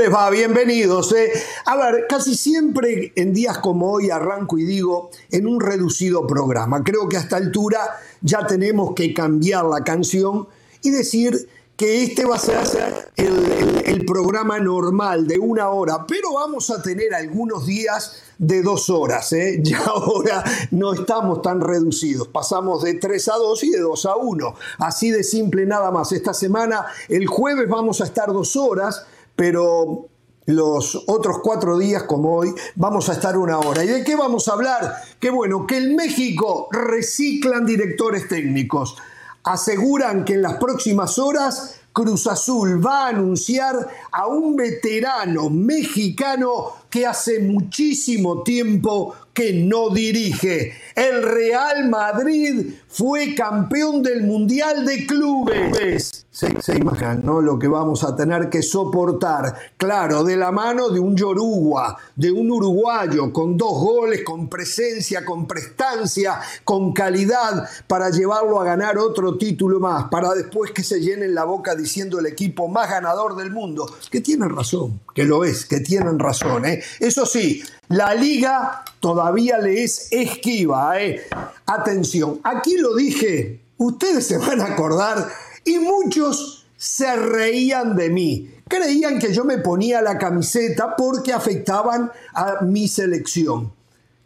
les va? Bienvenidos. eh. A ver, casi siempre en días como hoy arranco y digo en un reducido programa. Creo que a esta altura ya tenemos que cambiar la canción y decir que este va a ser el, programa normal de una hora, pero vamos a tener algunos días de dos horas. ¿eh? Ya ahora no estamos tan reducidos, pasamos de 3 a 2 y de 2 a 1. Así de simple nada más. Esta semana, el jueves vamos a estar dos horas, pero los otros cuatro días como hoy vamos a estar una hora. ¿Y de qué vamos a hablar? Que bueno, que en México reciclan directores técnicos. Aseguran que en las próximas horas Cruz Azul va a anunciar a un veterano mexicano que hace muchísimo tiempo que no dirige. El Real Madrid fue campeón del Mundial de Clubes. Se, se imaginan, ¿no? Lo que vamos a tener que soportar. Claro, de la mano de un Yoruba, de un uruguayo, con dos goles, con presencia, con prestancia, con calidad, para llevarlo a ganar otro título más, para después que se llenen la boca diciendo el equipo más ganador del mundo. Que tienen razón, que lo es, que tienen razón. ¿eh? Eso sí, la liga todavía le es esquiva. ¿eh? Atención, aquí lo dije, ustedes se van a acordar y muchos se reían de mí. Creían que yo me ponía la camiseta porque afectaban a mi selección.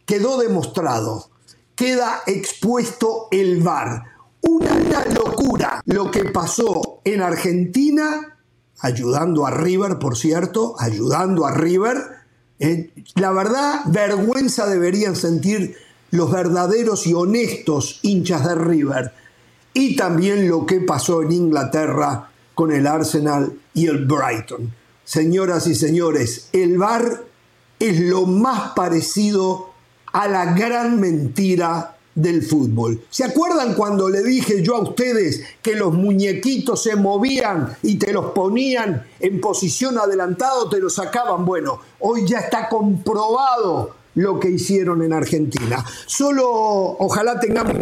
Quedó demostrado, queda expuesto el VAR. Una, una locura lo que pasó en Argentina, ayudando a River, por cierto, ayudando a River. Eh, la verdad, vergüenza deberían sentir los verdaderos y honestos hinchas de River. Y también lo que pasó en Inglaterra con el Arsenal y el Brighton. Señoras y señores, el VAR es lo más parecido a la gran mentira del fútbol. ¿Se acuerdan cuando le dije yo a ustedes que los muñequitos se movían y te los ponían en posición adelantado, te los sacaban? Bueno, hoy ya está comprobado lo que hicieron en Argentina. Solo ojalá tengamos.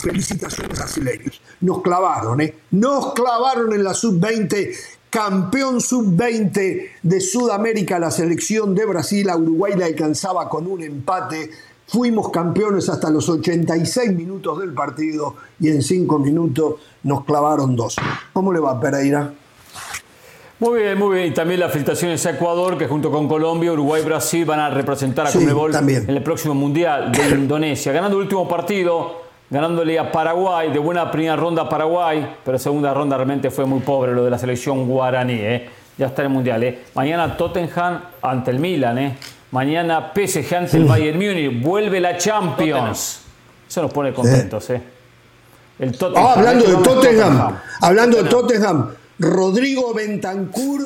Felicitaciones brasileños. Nos clavaron, ¿eh? Nos clavaron en la sub-20 campeón sub-20 de Sudamérica, la selección de Brasil, a Uruguay le alcanzaba con un empate. Fuimos campeones hasta los 86 minutos del partido y en 5 minutos nos clavaron dos. ¿Cómo le va, Pereira? Muy bien, muy bien. Y también las felicitaciones a Ecuador, que junto con Colombia, Uruguay y Brasil van a representar a Sí, Conmebol en el próximo Mundial de Indonesia. Ganando el último partido, ganándole a Paraguay, de buena primera ronda a Paraguay, pero segunda ronda realmente fue muy pobre lo de la selección guaraní. ¿eh? Ya está en el Mundial. ¿eh? Mañana Tottenham ante el Milan. ¿eh? Mañana PSG ante el Bayern Múnich. Vuelve la Champions. Eso nos pone contentos. ¿eh? El Tottenham. Ah, hablando Este de vamos Tottenham, hablando de Tottenham, Rodrigo Bentancur,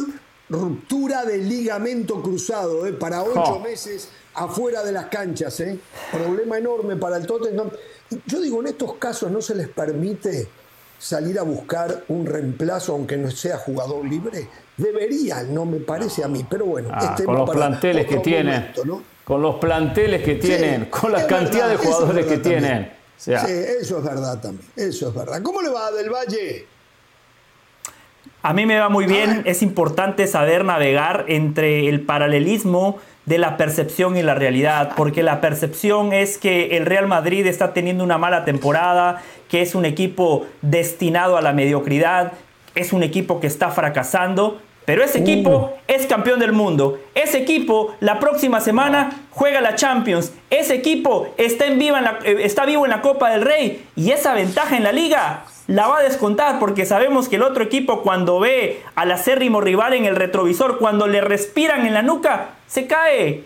ruptura del ligamento cruzado, eh, para ocho Oh. meses afuera de las canchas, eh. problema enorme para el Tottenham. Yo digo, en estos casos no se les permite salir a buscar un reemplazo, aunque no sea jugador libre. Deberían, no me parece a mí, pero bueno, Ah, este con los para planteles que tienen, momento, ¿no? con los planteles que tienen, con la cantidad verdad, de es jugadores que también. tienen. O sea, Sí, eso es verdad también, eso es verdad. ¿Cómo le va Del Valle? A mí me va muy bien, es importante saber navegar entre el paralelismo de la percepción y la realidad, porque la percepción es que el Real Madrid está teniendo una mala temporada, que es un equipo destinado a la mediocridad, es un equipo que está fracasando, pero ese equipo es campeón del mundo. Ese equipo la próxima semana juega la Champions. Ese equipo está, en viva en la- eh, está vivo en la Copa del Rey y esa ventaja en la liga la va a descontar porque sabemos que el otro equipo cuando ve al acérrimo rival en el retrovisor, cuando le respiran en la nuca, se cae.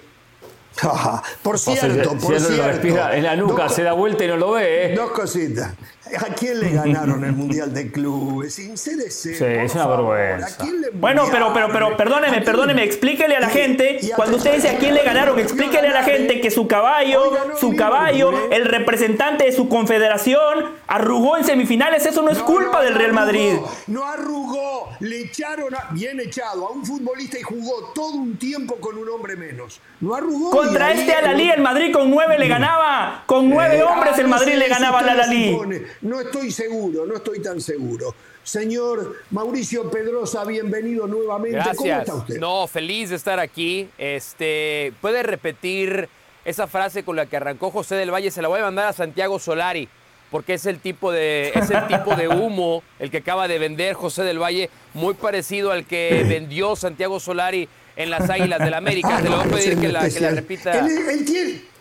por o sea, cierto, si por lo cierto. respira en la nuca, Dos- se da vuelta y no lo ve. ¿eh? Dos cositas. ¿A quién le ganaron el Mundial de Clubes? Sincérese. Sí, es una favor. vergüenza. ¿A quién le Bueno, pero, pero, pero, ¿A perdóneme, perdóneme, explíquele a la gente, cuando usted dice a quién le ganaron, explíquele a la gente que su caballo, su caballo, el representante de su confederación, arrugó en semifinales, eso no es culpa del Real Madrid. No arrugó, le echaron a- bien echado a un futbolista y jugó todo un tiempo con un hombre menos. No arrugó. Contra este Alalí, el Madrid con nueve le ganaba. Con nueve hombres ah, el no Madrid le ganaba al Alalí. No estoy seguro, no estoy tan seguro. Señor Mauricio Pedrosa, bienvenido nuevamente. ¿Cómo Gracias. está usted? No, feliz de estar aquí. Este, puede repetir esa frase con la que arrancó José del Valle. Se la voy a mandar a Santiago Solari, porque es el tipo de, es el tipo de humo el que acaba de vender José del Valle, muy parecido al que vendió Santiago Solari en las Águilas del América. Ah, Te le voy a pedir que la, que la repita. Él, él tiene-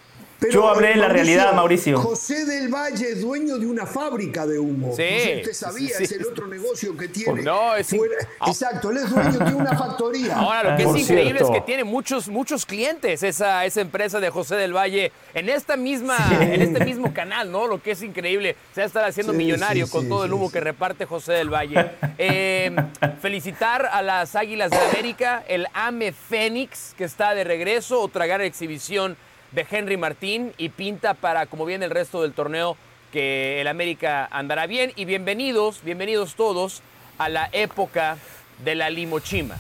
pero, Yo hablé en la realidad, Mauricio. José del Valle es dueño de una fábrica de humo. Sí, No sé si usted sabía, sí, es el otro negocio que tiene. No, es fuera- Ah. Exacto, él es dueño de una factoría. Ahora, lo que es increíble cierto. es que tiene muchos, muchos clientes esa, esa empresa de José del Valle en esta misma, en este mismo canal, ¿no? Lo que es increíble. Se va a estar haciendo Sí, millonario sí, con sí, todo el humo sí. que reparte José del Valle. Eh, felicitar a las Águilas de América, el AME Fénix, que está de regreso, otra gran exhibición de Henry Martín y pinta para, como viene el resto del torneo, que el América andará bien. Y bienvenidos, bienvenidos todos a la época de la limochima.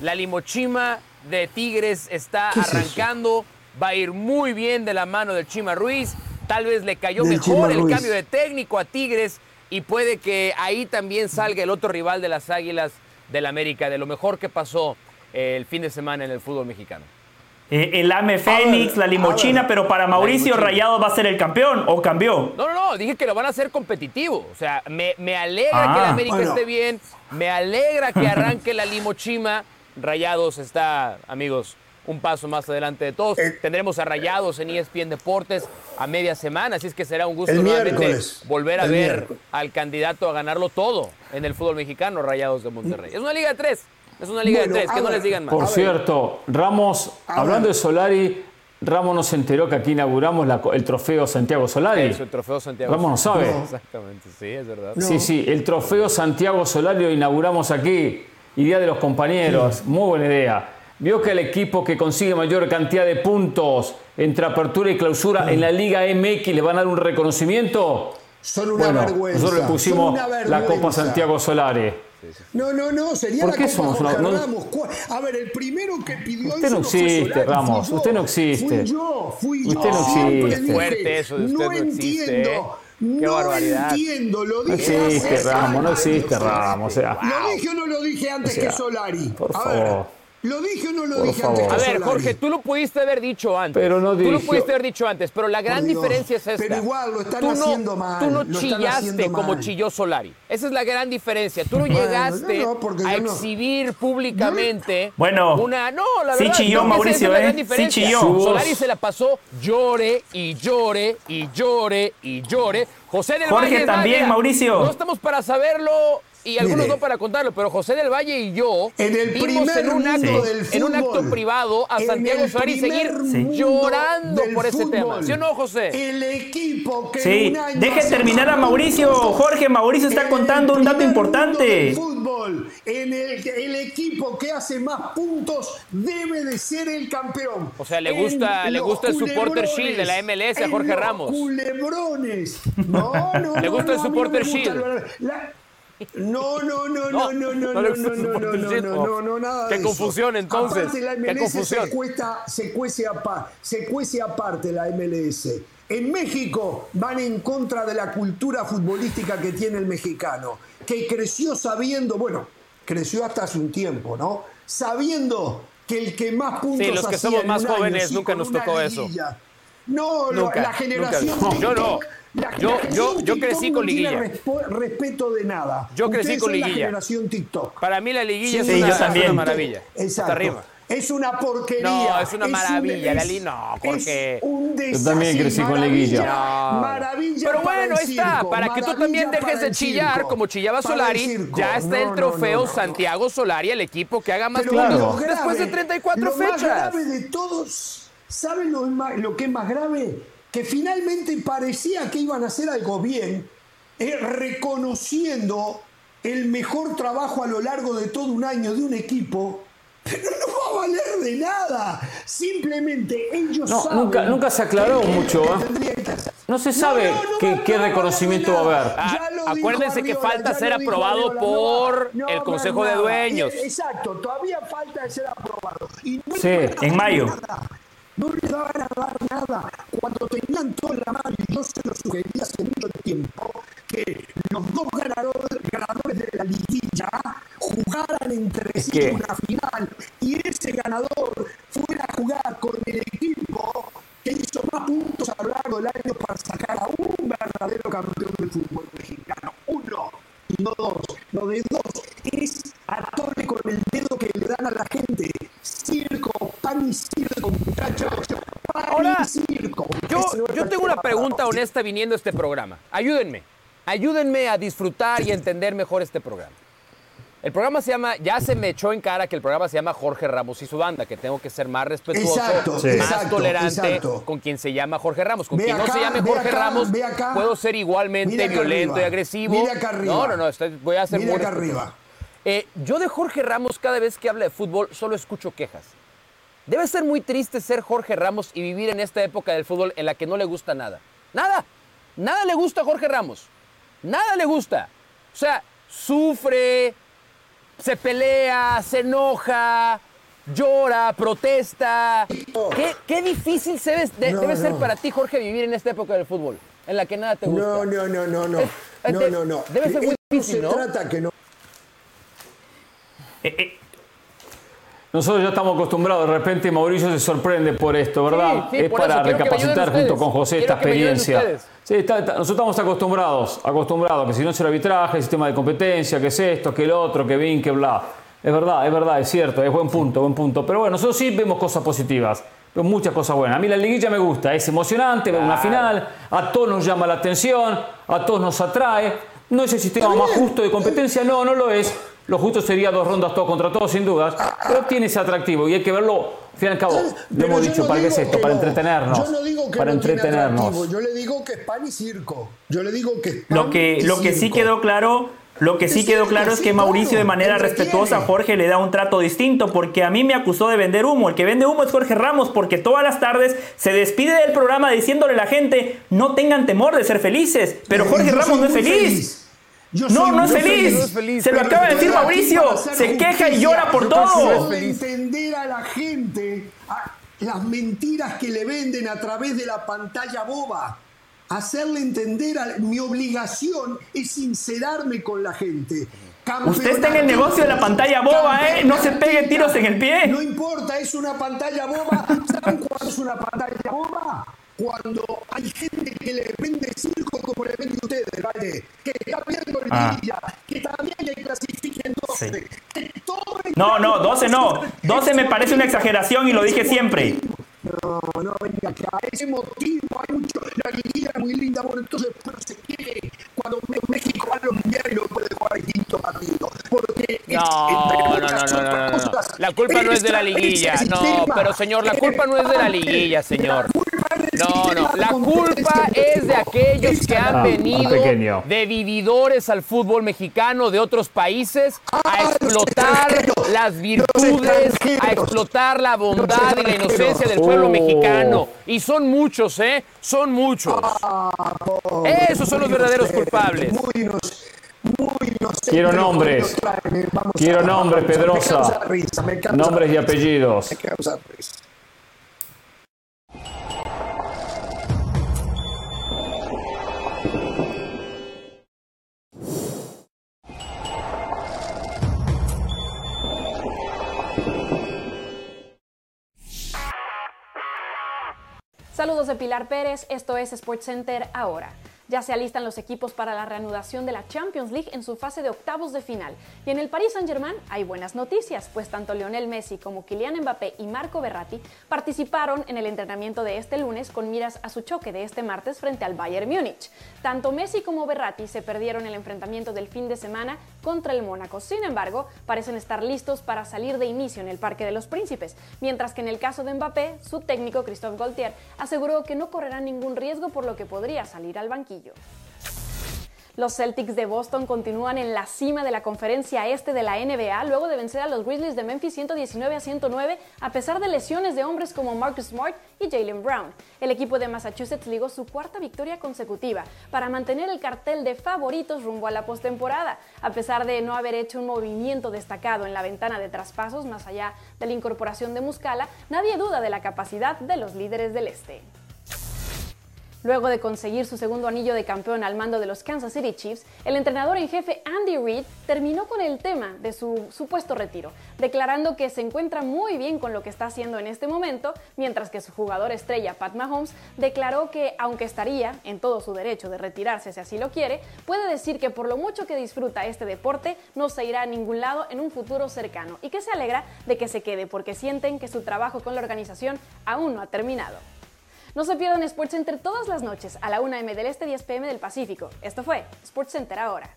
La limochima de Tigres está arrancando, va a ir muy bien de la mano del Chima Ruiz. Tal vez le cayó Del mejor el cambio de técnico a Tigres y puede que ahí también salga el otro rival de las Águilas del América, de lo mejor que pasó el fin de semana en el fútbol mexicano. Eh, el AME Fénix, la a limochina, ver. pero para Mauricio. Rayado va a ser el campeón o cambió. No, no, no, dije que lo van a hacer competitivo. O sea, me, me alegra Ah. que el América Bueno. esté bien, me alegra que arranque la limochima. Rayados está, amigos, un paso más adelante de todos. El- Tendremos a Rayados en ESPN Deportes a media semana, así es que será un gusto nuevamente volver a ver miércoles. al candidato a ganarlo todo en el fútbol mexicano, Rayados de Monterrey. Es una liga de tres, es una liga Bueno, de tres, que no ver. les digan más. Por cierto, Ramos, A hablando ver. de Solari, Ramos nos enteró que aquí inauguramos la el trofeo Santiago Solari. Eso, el trofeo Santiago. Ramos no sabe. Exactamente, sí, es verdad. Sí, sí, el trofeo Santiago Solari lo inauguramos aquí. Idea de los compañeros, muy buena idea. Vio que el equipo que consigue mayor cantidad de puntos entre apertura y clausura en la Liga MX le van a dar un reconocimiento. Son una Bueno, vergüenza. nosotros le pusimos la Copa. Santiago Solari. No, no, no, sería ¿Por la qué Copa somos Jorge no- Ramos. A ver, el primero que pidió Usted no fue existe, Solari, Ramos, fui yo. usted no existe. Fui yo, fui Usted yo. no Siempre existe. dije, Fuerte eso de usted no existe, entiendo, ¿eh? Qué no barbaridad. entiendo, lo No dije hace existe, Ramos, no existe, Ramos. O sea, ¿Lo dije o no lo dije antes O sea, que Solari? por A ver, favor. ¿Lo dije o no lo Por dije favor. antes A ver, Solari? Jorge, tú lo pudiste haber dicho antes. Pero no Tú lo dije- pudiste haber dicho antes, pero la gran Dios. diferencia es esta. Pero igual lo están tú no, haciendo mal, Tú no chillaste como chilló Solari. Esa es la gran diferencia. Tú no Bueno, llegaste no, no, porque a exhibir públicamente Bueno, una. No, la sí verdad. chilló creo que esa Mauricio, es la ¿eh? Sí chilló. Solari se la pasó llore y llore y llore y llore. José del Jorge Valle. también, Mauricio. No estamos para saberlo. Y algunos Mire. no para contarlo, pero José del Valle y yo En el vimos primer en un acto, mundo del en un acto privado a Santiago Solari seguir llorando por ese fútbol. tema. ¿Sí o no, José? El equipo que Sí, en un año deje terminar a Mauricio. Jorge, Mauricio está contando un dato importante. mundo del fútbol, en el, el equipo que hace más puntos debe de ser el campeón. O sea, le En gusta- le gusta el supporter shield de la MLS a Jorge Ramos. Culebrones. No, no, Le gusta el no, supporter shield. el- la- no, no, no, No, no, no, no, no no, no, no, no, no, nada Qué confusión, entonces. Aparte, la Qué MLS confusión. Se, cuesta, se, cuece se cuece aparte la MLS. En México van en contra de la cultura futbolística que tiene el mexicano, que creció sabiendo, bueno, creció hasta hace un tiempo, ¿no? Sabiendo que el que más puntos Sí, los que somos más jóvenes nunca nos tocó eso. No, la generación. Yo no. La- Yo- la yo- yo crecí no con tiene liguilla. respo- respeto de nada. Yo crecí Ustedes con la liguilla. generación TikTok. Para mí la liguilla Sí, es, yo una, es también. una maravilla. Exacto. Hasta arriba. Es una porquería. No, es una maravilla, un- la li- no. Es un Yo también crecí con liguilla. No. Maravilla. Pero para bueno, el ahí está. circo, Para que tú también dejes de chillar circo, como chillaba Solari, ya está No, el no, trofeo no, no. Santiago Solari, el equipo que haga más puntos después de 34 lo fechas. Más grave de todos, ¿saben lo que es más grave? Que finalmente parecía que iban a hacer algo bien, eh, reconociendo el mejor trabajo a lo largo de todo un año de un equipo. Pero no va a valer de nada. Simplemente ellos No, saben nunca- nunca se aclaró que- mucho, que ¿eh? No se sabe No, no, no qué, reconocimiento va a haber. Ah, acuérdense que falta ser aprobado Arriola, por no, el no Consejo de. Dueños. Exacto, todavía falta ser aprobado. Y no Sí, en mayo. nada, No le daban a dar nada. Cuando tenían todo en la mano, y yo se lo sugerí hace mucho tiempo, que los dos ganadores, ganadores de la liguilla jugaran entre sí que- una final y ese ganador fuera a jugar con el equipo que hizo más puntos a lo largo del año para sacar a un verdadero campeón del fútbol mexicano. Uno, y no dos. Lo de dos es atole con el dedo que le dan a la gente. Circo, pan y circo, muchachos. Pan Ahora, y circo. Yo, Ese no es yo el tengo una tema. Viniendo este programa. Ayúdenme. Ayúdenme a disfrutar y entender mejor este programa. El programa se llama, ya se me echó en cara que el programa se llama Jorge Ramos y su banda, que tengo que ser más respetuoso, Exacto, más exacto, tolerante exacto. con quien se llama Jorge Ramos. Con Ve quien no se llame Jorge acá, Ramos, acá. puedo ser igualmente violento y agresivo. Mira acá arriba. No, no, no, estoy- voy a ser Mira acá arriba. Eh, yo de Jorge Ramos, cada vez que habla de fútbol, solo escucho quejas. Debe ser muy triste ser Jorge Ramos y vivir en esta época del fútbol en la que no le gusta nada. Nada. Nada le gusta a Jorge Ramos. Nada le gusta. O sea, sufre, se pelea, se enoja, llora, protesta. ¿Qué, qué difícil se debe, de- No, debe ser para ti, Jorge, vivir en esta época del fútbol, en la que nada te gusta. No, no, no, no, no. Es- es No, no, no. debe ser muy difícil, se ¿no? trata que no. Eh, eh, Nosotros ya estamos acostumbrados, de repente Mauricio se sorprende por esto, ¿verdad? Sí, sí, es para eso recapacitar junto con José Quiero esta experiencia. Sí, está- está- nosotros estamos acostumbrados, acostumbrados, que si no es el arbitraje, el sistema de competencia, que es esto, que el otro, que bien, que bla. Es verdad, es verdad, es cierto, es buen punto, buen punto. Pero bueno, nosotros sí vemos cosas positivas, vemos muchas cosas buenas. A mí la liguilla me gusta, es emocionante, ver una final, a todos nos llama la atención, a todos nos atrae. No es el sistema más justo de competencia, no, no lo es. Lo justo sería dos rondas todos contra todos, sin dudas, pero tiene ese atractivo y hay que verlo, al fin y al cabo, lo hemos yo dicho, no ¿para qué es digo esto? que Para no. entretenernos. Yo no digo que para no tiene entretenernos. atractivo, Yo le digo que es pan y circo. Yo le digo que es pan Lo que, y lo que sí circo. quedó claro, lo que sí quedó claro es que Mauricio de manera respetuosa a Jorge le da un trato distinto porque a mí me acusó de vender humo. El que vende humo es Jorge Ramos porque todas las tardes se despide del programa diciéndole a la gente no tengan temor de ser felices. Pero Jorge Ramos no es feliz. Yo No, soy no es feliz. No es feliz. Se lo acaba de decir Mauricio. Se queja y llora por Yo todo. Hacerle entender a la gente a las mentiras que le venden a través de la pantalla boba. Hacerle entender, a, mi obligación es sincerarme con la gente. Usted está en el negocio de la pantalla boba, ¿eh? No se pegue tiros en el pie. No importa, es una pantalla boba. ¿Saben cuándo es una pantalla boba? Cuando hay gente que le vende circo como le vende ustedes, ¿vale? Que está viendo el Ah. Liguilla, que también le clasifiquen 12. Sí. que todo el- No, no, 12 no. 12 me parece una exageración y lo dije siempre. No, no, venga acá. Ese motivo hay mucho. La liguilla es muy linda, bueno, entonces, pero se quiere. Cuando México va a los mundiales no puede jugar distinto partido. Porque. es- No, entre no, no, no, no, no, no, no. cosas, La culpa no es de la liguilla. No, pero señor, la culpa no es de la liguilla, señor. No, no, la culpa es de aquellos que han Ah, venido de vividores al fútbol mexicano de otros países a explotar las virtudes, a explotar la bondad y la inocencia del pueblo Oh. mexicano. Y son muchos, ¿eh? Son muchos. Esos son los verdaderos culpables. Quiero nombres. Quiero nombres, Pedrosa. Nombres y risa, apellidos. me Saludos de Pilar Pérez, esto es SportsCenter ahora. Ya se alistan los equipos para la reanudación de la Champions League en su fase de octavos de final. Y en el Paris Saint-Germain hay buenas noticias, pues tanto Lionel Messi como Kylian Mbappé y Marco Berratti participaron en el entrenamiento de este lunes con miras a su choque de este martes frente al Bayern Múnich. Tanto Messi como Berratti se perdieron el enfrentamiento del fin de semana contra el Mónaco. Sin embargo, parecen estar listos para salir de inicio en el Parque de los Príncipes, mientras que en el caso de Mbappé, su técnico Christophe Gaultier aseguró que no correrá ningún riesgo por lo que podría salir al banquillo. Los Celtics de Boston continúan en la cima de la conferencia este de la NBA luego de vencer a los Grizzlies de Memphis 119 a 109 a pesar de lesiones de hombres como Marcus Smart y Jalen Brown. El equipo de Massachusetts ligó su cuarta victoria consecutiva para mantener el cartel de favoritos rumbo a la postemporada, a pesar de no haber hecho un movimiento destacado en la ventana de traspasos más allá de la incorporación de Muscala, nadie duda de la capacidad de los líderes del este. Luego de conseguir su segundo anillo de campeón al mando de los Kansas City Chiefs, el entrenador en jefe Andy Reid terminó con el tema de su supuesto retiro, declarando que se encuentra muy bien con lo que está haciendo en este momento, mientras que su jugador estrella Pat Mahomes declaró que aunque estaría en todo su derecho de retirarse si así lo quiere, puede decir que por lo mucho que disfruta este deporte no se irá a ningún lado en un futuro cercano y que se alegra de que se quede porque sienten que su trabajo con la organización aún no ha terminado. No se pierdan SportsCenter todas las noches a la 1 m del Este 10 pm del Pacífico. Esto fue SportsCenter ahora.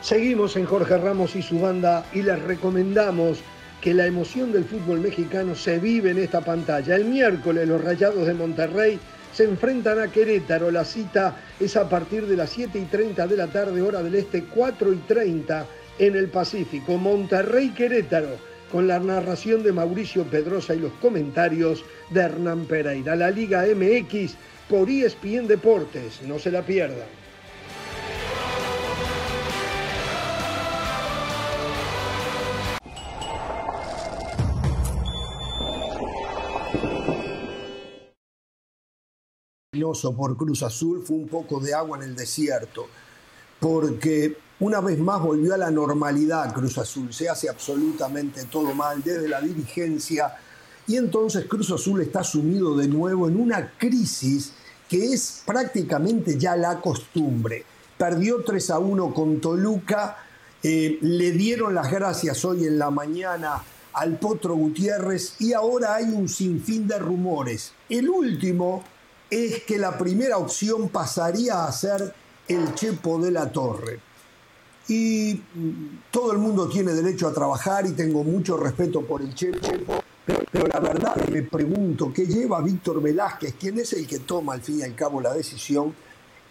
Seguimos en Jorge Ramos y su banda y les recomendamos que la emoción del fútbol mexicano se vive en esta pantalla. El miércoles los Rayados de Monterrey se enfrentan a Querétaro. La cita es a partir de las 7 y 30 de la tarde, hora del este, 4 y 30 en el Pacífico. Monterrey Querétaro, con la narración de Mauricio Pedrosa y los comentarios de Hernán Pereira. La Liga MX por ESPN Deportes, no se la pierdan. por Cruz Azul fue un poco de agua en el desierto, porque una vez más volvió a la normalidad Cruz Azul, se hace absolutamente todo mal desde la dirigencia y entonces Cruz Azul está sumido de nuevo en una crisis que es prácticamente ya la costumbre. Perdió 3 a 1 con Toluca, eh, le dieron las gracias hoy en la mañana al Potro Gutiérrez y ahora hay un sinfín de rumores. El último es que la primera opción pasaría a ser el Chepo de la Torre y todo el mundo tiene derecho a trabajar y tengo mucho respeto por el Chepo, pero, la verdad me pregunto, ¿qué lleva Víctor Velázquez, quien es el que toma al fin y al cabo la decisión,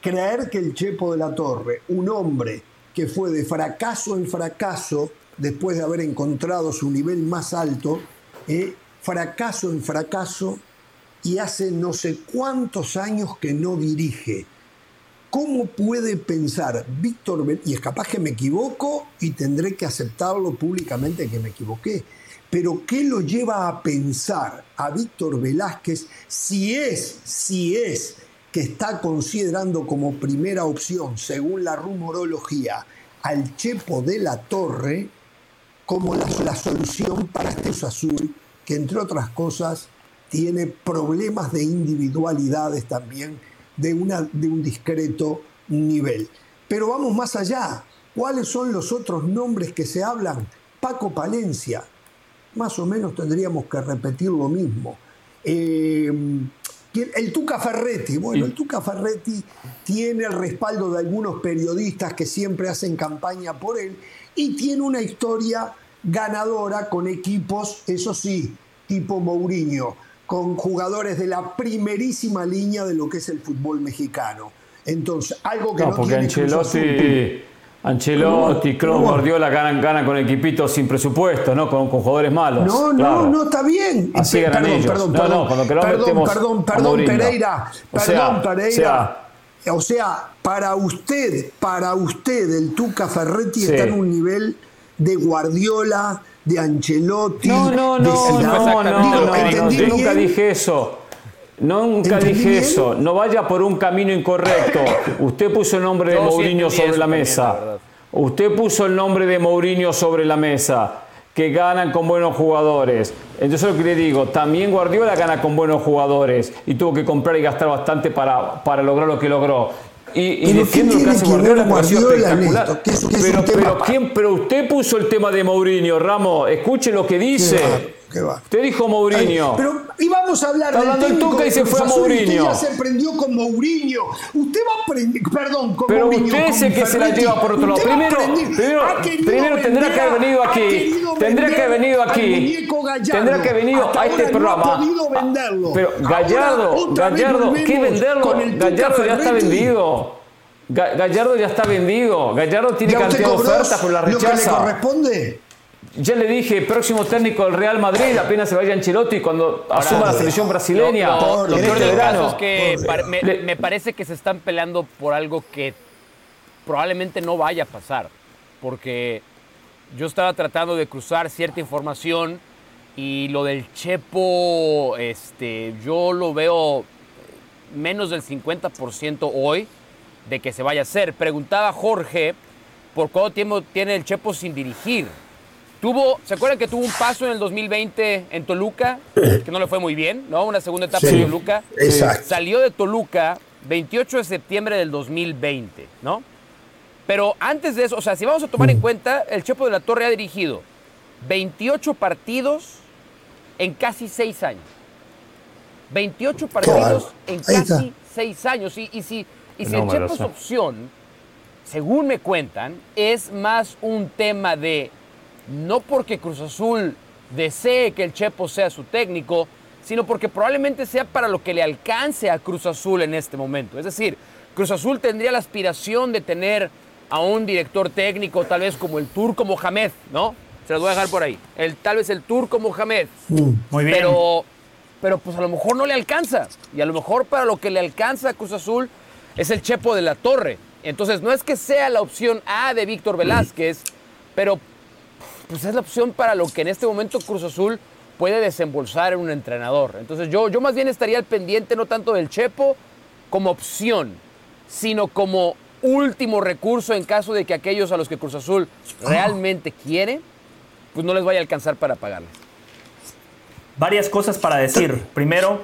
creer que el Chepo de la Torre, un hombre que fue de fracaso en fracaso, después de haber encontrado su nivel más alto, eh, fracaso en fracaso, y hace no sé cuántos años que no dirige, ¿Cómo puede pensar Víctor y es capaz que me equivoco y tendré que aceptarlo públicamente que me equivoqué, pero qué lo lleva a pensar a Víctor Velázquez si es, si es que está considerando como primera opción, según la rumorología, al Chepo de la Torre como la, solución para este Azul, que entre otras cosas tiene problemas de individualidades también de, una, de un discreto nivel. Pero vamos más allá. ¿Cuáles son los otros nombres que se hablan? Paco Palencia. Más o menos tendríamos que repetir lo mismo. Eh, el Tuca Ferretti. Bueno, el Tuca Ferretti tiene el respaldo de algunos periodistas que siempre hacen campaña por él y tiene una historia ganadora con equipos, eso sí, tipo Mourinho con jugadores de la primerísima línea de lo que es el fútbol mexicano. Entonces, algo que no, porque Ancelotti, Ancelotti, Kroos, Guardiola ganan, ganan con equipitos sin presupuesto, ¿no? Con, jugadores malos. No, no, no está bien. Así perdón, perdón, Perdón, perdón, perdón, perdón, perdón, Pereira. Perdón, Pereira. O sea, para usted, para usted, el Tuca Ferretti está en un nivel de Guardiola, de Ancelotti. No, no, no, no, no, yo nunca dije eso. Nunca dije eso. No vaya por un camino incorrecto. Usted puso el nombre de Mourinho sobre la mesa. Usted puso el nombre de Mourinho sobre la mesa. Que ganan con buenos jugadores. Entonces lo que le digo, también Guardiola gana con buenos jugadores y tuvo que comprar y gastar bastante para, para lograr lo que logró. Y, y defiendo que hace Guardiola, espectacular. pero, pero, ¿quién, pero usted puso el tema de Mourinho, Ramos. Escuche lo que dice. Qué va. Usted dijo Mourinho. Pero íbamos a hablar Está del hablando el técnico Tuca y de se fue a usted Mourinho. ya se prendió con Mourinho. Usted va a aprender, perdón, con Pero Mourinho. usted es el que se la lleva por otro lado. Primero, primero, primero tendrá que haber venido aquí. Tendrá que haber venido aquí. Tendrá que haber venido a este programa. No. Pero Gallardo, Gallardo, ¿qué venderlo? Gallardo ya está vendido. Ga- Gallardo ya está vendido. Gallardo tiene ¿Ya usted cantidad de ofertas, pero la lo que le rechaza. corresponde? Ya le dije, próximo técnico del Real Madrid, apenas se vaya Ancelotti cuando asuma la selección brasileña. Lo, peor del caso es que par- me parece que se están peleando por algo que probablemente no vaya a pasar. Porque yo estaba tratando de cruzar cierta información y lo del Chepo, este, yo lo veo menos del 50% hoy de que se vaya a hacer. Preguntaba Jorge por cuánto tiempo tiene el Chepo sin dirigir. Tuvo, ¿se acuerdan que tuvo un paso en el 2020 en Toluca? Que no le fue muy bien, ¿no? Una segunda etapa Sí, en Toluca. exacto. Salió de Toluca 28 de septiembre del 2020, ¿no? Pero antes de eso, o sea, si vamos a tomar en cuenta, el Chepo de la Torre ha dirigido 28 partidos en casi 6 años. 28 partidos en casi 6 años. Y, y si, y si el Chepo es opción, según me cuentan, es más un tema de no porque Cruz Azul desee que el Chepo sea su técnico, sino porque probablemente sea para lo que le alcance a Cruz Azul en este momento. Es decir, Cruz Azul tendría la aspiración de tener a un director técnico, tal vez como el Turco Mohamed, ¿no? Se los voy a dejar por ahí. El, tal vez el Turco Mohamed. Muy bien. Pero, pero pues a lo mejor no le alcanza. Y a lo mejor para lo que le alcanza a Cruz Azul es el Chepo de la Torre. Entonces no es que sea la opción A de Víctor Velázquez, pero pues es la opción para lo que en este momento Cruz Azul puede desembolsar en un entrenador. Entonces yo, yo más bien estaría al pendiente no tanto del Chepo como opción, sino como último recurso en caso de que aquellos a los que Cruz Azul realmente quiere, pues no les vaya a alcanzar para pagarles. Varias cosas para decir. Primero,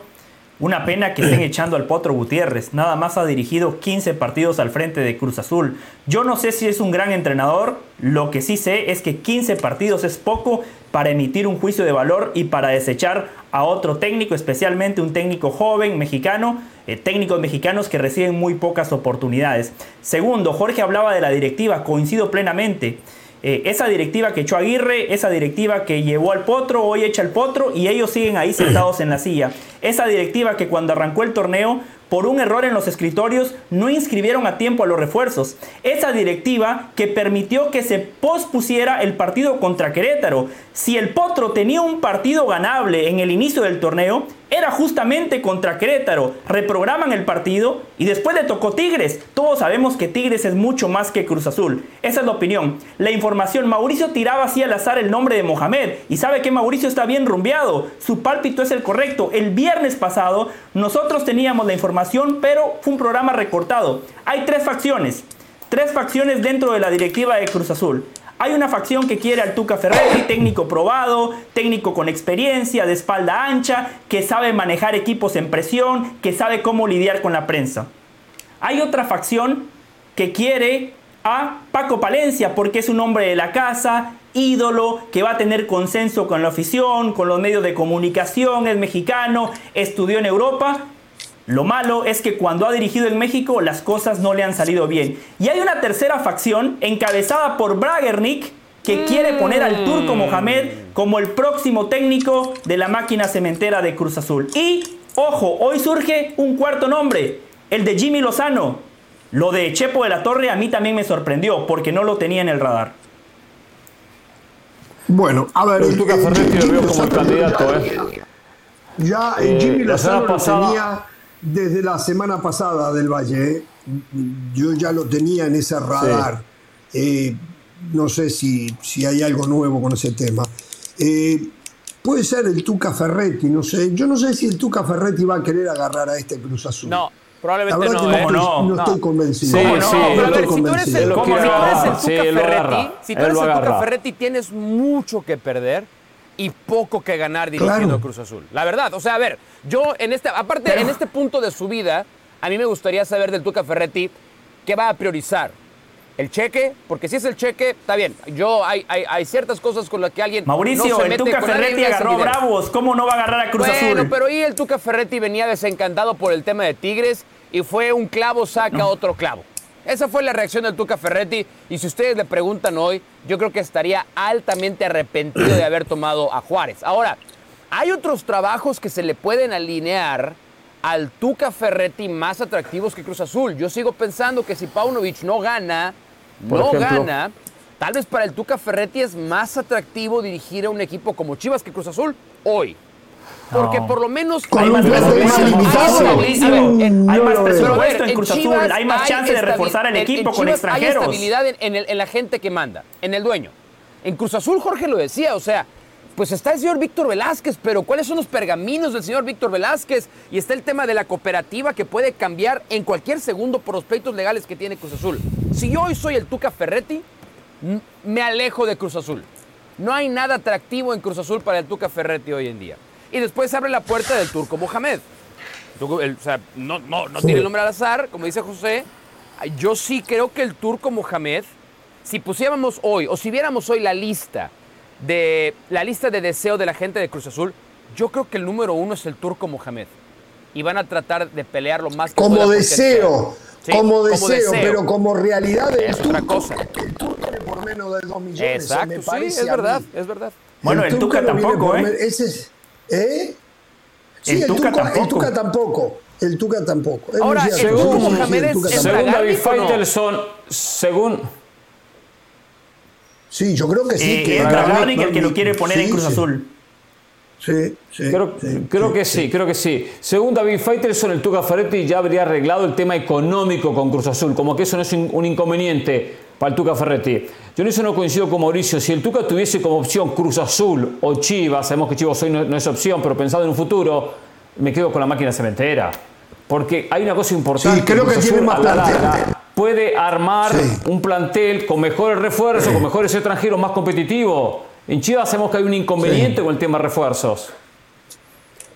una pena que estén echando al Potro Gutiérrez. Nada más ha dirigido 15 partidos al frente de Cruz Azul. Yo no sé si es un gran entrenador. Lo que sí sé es que 15 partidos es poco para emitir un juicio de valor y para desechar a otro técnico, especialmente un técnico joven mexicano, eh, técnicos mexicanos que reciben muy pocas oportunidades. Segundo, Jorge hablaba de la directiva, coincido plenamente. Eh, esa directiva que echó Aguirre, esa directiva que llevó al potro, hoy echa al potro y ellos siguen ahí sentados en la silla. Esa directiva que cuando arrancó el torneo, por un error en los escritorios, no inscribieron a tiempo a los refuerzos. Esa directiva que permitió que se pospusiera el partido contra Querétaro. Si el potro tenía un partido ganable en el inicio del torneo, era justamente contra Querétaro. Reprograman el partido y después le tocó Tigres. Todos sabemos que Tigres es mucho más que Cruz Azul. Esa es la opinión. La información, Mauricio tiraba así al azar el nombre de Mohamed. Y sabe que Mauricio está bien rumbeado. Su pálpito es el correcto. El viernes pasado nosotros teníamos la información, pero fue un programa recortado. Hay tres facciones. Tres facciones dentro de la directiva de Cruz Azul. Hay una facción que quiere al Tuca Ferretti, técnico probado, técnico con experiencia, de espalda ancha, que sabe manejar equipos en presión, que sabe cómo lidiar con la prensa. Hay otra facción que quiere a Paco Palencia porque es un hombre de la casa, ídolo, que va a tener consenso con la afición, con los medios de comunicación, es mexicano, estudió en Europa. Lo malo es que cuando ha dirigido en México las cosas no le han salido bien. Y hay una tercera facción encabezada por Bragernick que quiere poner al turco Mohamed como el próximo técnico de la máquina cementera de Cruz Azul. Y, ojo, hoy surge un cuarto nombre, el de Jimmy Lozano. Lo de Chepo de la Torre a mí también me sorprendió porque no lo tenía en el radar. Bueno, a ver. Tuca eh, Ferretti lo Jimmy veo como Lozano candidato, ya- ¿eh? Ya eh, Eh, Jimmy la semana Lozano pasada- tenía desde la semana pasada del Valle. ¿eh? Yo ya lo tenía en ese radar. Eh, no sé si, si hay algo nuevo con ese tema. Eh, puede ser el Tuca Ferretti, no sé. Yo no sé si el Tuca Ferretti va a querer agarrar a este Cruz Azul. No, La probablemente verdad no. que ¿eh? no, no? estoy, no No. estoy convencido. Sí, No, sí, no, yo pero a estoy ver, si tú eres convencido. el, si tú eres el Tuca Ferretti, si tú eres el Tuca. Ferretti tienes mucho que perder y poco que ganar dirigiendo Claro. Cruz Azul. La verdad, o sea, a ver, yo en este, aparte en este punto de su vida, a mí me gustaría saber del Tuca Ferretti qué va a priorizar. el cheque, porque si es el cheque, está bien. Yo hay, hay, hay ciertas cosas con las que alguien Mauricio, no se el mete Tuca Ferretti agarró. Bravos. ¿Cómo no va a agarrar a Cruz Bueno, Azul? pero ahí el Tuca Ferretti venía desencantado por el tema de Tigres y fue un clavo saca otro clavo. Esa fue la reacción del Tuca Ferretti y si ustedes le preguntan hoy, yo creo que estaría altamente arrepentido de haber tomado a Juárez. Ahora, hay otros trabajos que se le pueden alinear al Tuca Ferretti más atractivos que Cruz Azul. Yo sigo pensando que si Paunovic no gana, Por no ejemplo. gana, tal vez para el Tuca Ferretti es más atractivo dirigir a un equipo como Chivas que Cruz Azul hoy. Porque No. por lo menos Con Hay un presupuesto, limitado. Mm, Hay más presupuesto en Cruz Azul. Hay más chance de reforzar en- equipo con extranjeros. Hay estabilidad en, el- la gente que manda, en el dueño. En Cruz Azul, Jorge lo decía, o sea, pues está el señor Víctor Velázquez, pero ¿cuáles son los pergaminos del señor Víctor Velázquez? Y está el tema de la cooperativa que puede cambiar en cualquier segundo por los pleitos legales que tiene Cruz Azul. Si yo hoy soy el Tuca Ferretti, me alejo de Cruz Azul. No hay nada atractivo en Cruz Azul para el Tuca Ferretti hoy en día. Y después se abre la puerta del turco Mohamed. El- o sea, no, no, no tiene el nombre al azar, como dice José. Yo sí creo que el turco Mohamed, si pusiéramos hoy, o si viéramos hoy la lista de la lista de deseo de la gente de Cruz Azul, yo creo que el número uno es el turco Mohamed. Y van a tratar de pelear lo más que Como deseo. Sí, como, deseo, pero como realidad el Es otra cosa. el turco viene por menos de 2 millones. Exacto, me sí, es verdad, es verdad. Bueno, el no viene tampoco, ¿eh? Ese es, ¿eh? Sí, El el, Tuca Tuca, el tampoco. Tuca tampoco. El Tuca tampoco. Es Ahora, el el sí, Mohamed el. Según David no? Faitelson, según, Sí, yo creo que sí. Eh, que es Bragarnik el que lo quiere poner en Cruz sí. Azul. Sí, sí. Creo, sí, creo sí, que sí, creo que sí. Según David Faitelson, el Tuca Ferretti ya habría arreglado el tema económico con Cruz Azul, como que eso no es un, un inconveniente para el Tuca Ferretti. Yo en eso no coincido con Mauricio. Si el Tuca tuviese como opción Cruz Azul o Chivas, sabemos que Chivas hoy no, no es opción, pero pensado en un futuro, me quedo con la máquina cementera. Porque hay una cosa importante. Sí, creo que tiene más la plantel. Puede armar un plantel con mejores refuerzos, con mejores extranjeros, más competitivo. En Chivas sabemos que hay un inconveniente con el tema de refuerzos.